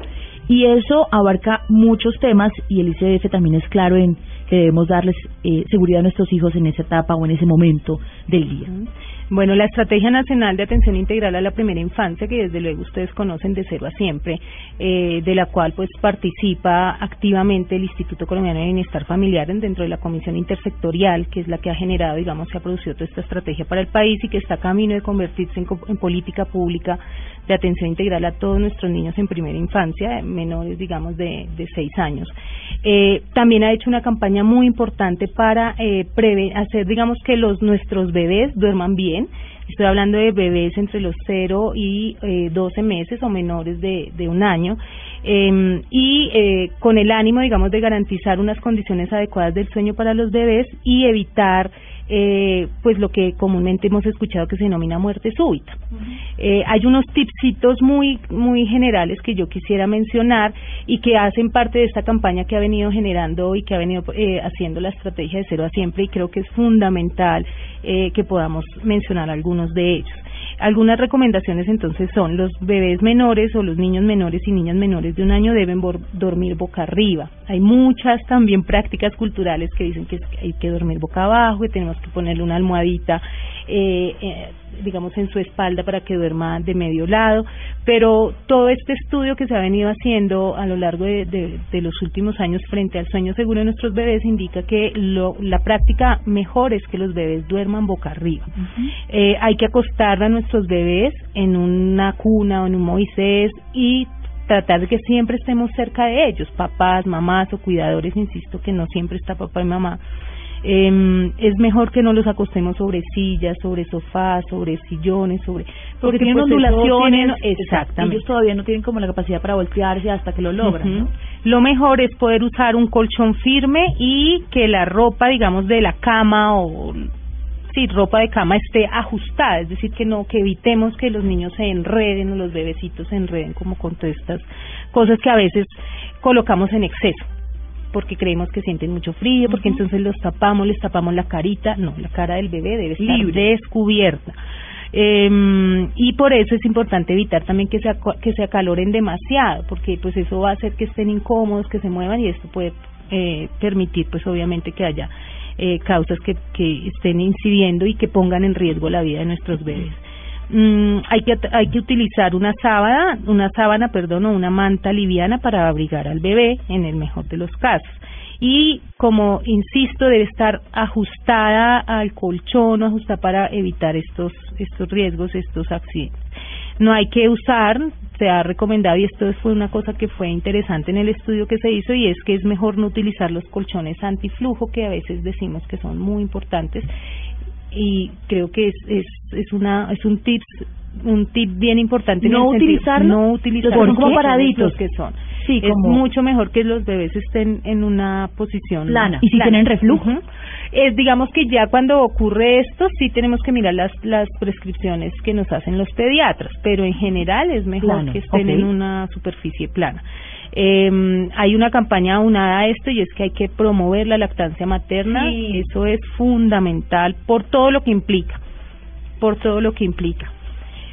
Y eso abarca muchos temas y el ICF también es claro en que debemos darles eh, seguridad a nuestros hijos en esa etapa o en ese momento del día. Bueno, la Estrategia Nacional de Atención Integral a la Primera Infancia, que desde luego ustedes conocen de cero a siempre, eh, de la cual pues participa activamente el Instituto Colombiano de Bienestar Familiar dentro de la Comisión Intersectorial, que es la que ha generado, digamos, se ha producido toda esta estrategia para el país y que está camino de convertirse en, política pública de atención integral a todos nuestros niños en primera infancia, menores, digamos, de, de seis años. Eh, también ha hecho una campaña muy importante para eh, hacer, digamos, que los nuestros bebés duerman bien. Estoy hablando de bebés entre los 0 y eh, 12 meses o menores de, un año. Eh, y eh, con el ánimo, digamos, de garantizar unas condiciones adecuadas del sueño para los bebés y evitar eh, pues lo que comúnmente hemos escuchado que se denomina muerte súbita. eh, hay unos tipsitos muy muy generales que yo quisiera mencionar y que hacen parte de esta campaña que ha venido generando y que ha venido eh, haciendo la estrategia de cero a siempre y creo que es fundamental eh, que podamos mencionar algunos de ellos. Algunas recomendaciones entonces son los bebés menores o los niños menores y niñas menores de un año deben dormir boca arriba. Hay muchas también prácticas culturales que dicen que hay que dormir boca abajo, que tenemos que ponerle una almohadita eh, eh, digamos, en su espalda para que duerma de medio lado, pero todo este estudio que se ha venido haciendo a lo largo de, de, los últimos años frente al sueño seguro de nuestros bebés indica que lo, la práctica mejor es que los bebés duerman boca arriba. eh, hay que acostar a nuestros bebés en una cuna o en un Moisés y tratar de que siempre estemos cerca de ellos, papás, mamás o cuidadores, insisto que no siempre está papá y mamá, eh, es mejor que no los acostemos sobre sillas, sobre sofás, sobre sillones, sobre porque, tienen pues, ondulaciones, exactamente. Ellos todavía no tienen como la capacidad para voltearse hasta que lo logran. Lo mejor es poder usar un colchón firme y que la ropa, digamos, de la cama o sí, ropa de cama esté ajustada, es decir, que no que evitemos que los niños se enreden o los bebecitos se enreden como con todas estas cosas que a veces colocamos en exceso porque creemos que sienten mucho frío, porque entonces los tapamos, les tapamos la carita, no, la cara del bebé debe estar descubierta. Eh, y por eso es importante evitar también que se, que se acaloren demasiado, porque pues eso va a hacer que estén incómodos, que se muevan y esto puede eh, permitir pues obviamente que haya eh, causas que, que estén incidiendo y que pongan en riesgo la vida de nuestros bebés. Mm, hay que hay que utilizar una sábana, una sábana, perdón, o una manta liviana para abrigar al bebé en el mejor de los casos. Y como insisto, debe estar ajustada al colchón, ajustada para evitar estos estos riesgos, estos accidentes. No hay que usar, se ha recomendado y esto fue una cosa que fue interesante en el estudio que se hizo y es que es mejor no utilizar los colchones antiflujo que a veces decimos que son muy importantes y creo que es es es una es un tip un tip bien importante no utilizar no como paraditos que son. Sí es mucho mejor que los bebés estén en una posición plana y si tienen reflujo. Es digamos que ya cuando ocurre esto sí tenemos que mirar las las prescripciones que nos hacen los pediatras pero en general es mejor que estén en una superficie plana eh, hay una campaña aunada a esto y es que hay que promover la lactancia materna. Eso es fundamental por todo lo que implica, por todo lo que implica.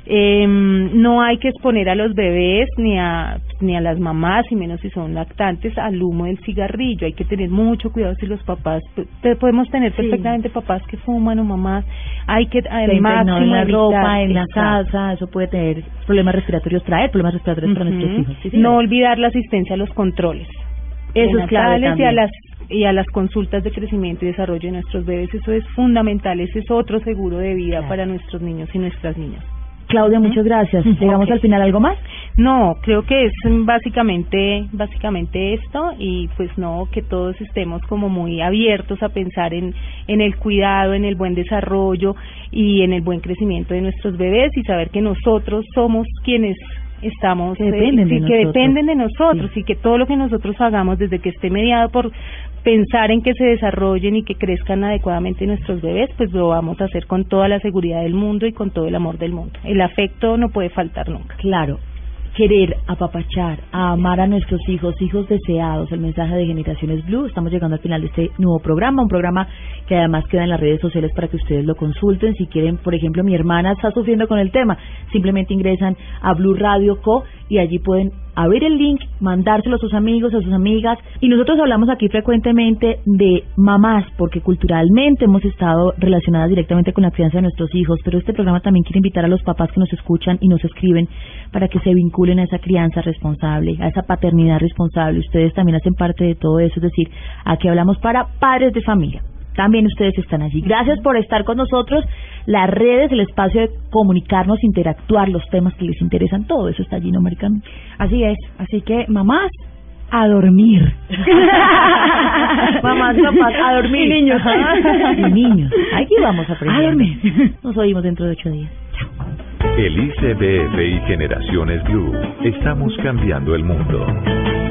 Eh, no hay que exponer a los bebés ni a ni a las mamás y menos si son lactantes al humo del cigarrillo. Hay que tener mucho cuidado si los papás podemos tener perfectamente papás que fuman o mamás. Hay que además en la ropa en la casa eso puede tener problemas respiratorios traer problemas respiratorios para nuestros hijos. No olvidar la asistencia a los controles eso es clave y a las y a las consultas de crecimiento y desarrollo de nuestros bebés. Eso es fundamental ese es otro seguro de vida para nuestros niños y nuestras niñas Claudia, muchas gracias. ¿Llegamos al final algo más? No, creo que es básicamente, básicamente esto y pues no, que todos estemos como muy abiertos a pensar en, en el cuidado, en el buen desarrollo y en el buen crecimiento de nuestros bebés y saber que nosotros somos quienes estamos que dependen, de, que dependen de nosotros y que todo lo que nosotros hagamos desde que esté mediado por pensar en que se desarrollen y que crezcan adecuadamente nuestros bebés, pues lo vamos a hacer con toda la seguridad del mundo y con todo el amor del mundo. El afecto no puede faltar nunca. Claro, querer, apapachar, a amar a nuestros hijos, hijos deseados, el mensaje de Generaciones Blue. Estamos llegando al final de este nuevo programa, un programa que además queda en las redes sociales para que ustedes lo consulten. Si quieren, por ejemplo, mi hermana está sufriendo con el tema, simplemente ingresan a Blue Radio Co y allí pueden abrir el link, mandárselo a sus amigos, a sus amigas. Y nosotros hablamos aquí frecuentemente de mamás, porque culturalmente hemos estado relacionadas directamente con la crianza de nuestros hijos, pero este programa también quiere invitar a los papás que nos escuchan y nos escriben para que se vinculen a esa crianza responsable, a esa paternidad responsable. Ustedes también hacen parte de todo eso, es decir, aquí hablamos para padres de familia también ustedes están allí. Gracias por estar con nosotros. Las redes, el espacio de comunicarnos, interactuar, los temas que les interesan, todo eso está allí, ¿no, Maricano? Así es. Así que, mamás, a dormir. (laughs) mamás, papás, a dormir. Y niños. y niños. Aquí vamos a aprender. A dormir. Nos oímos dentro de ocho días. El ICBF y Generaciones Blue. Estamos cambiando el mundo.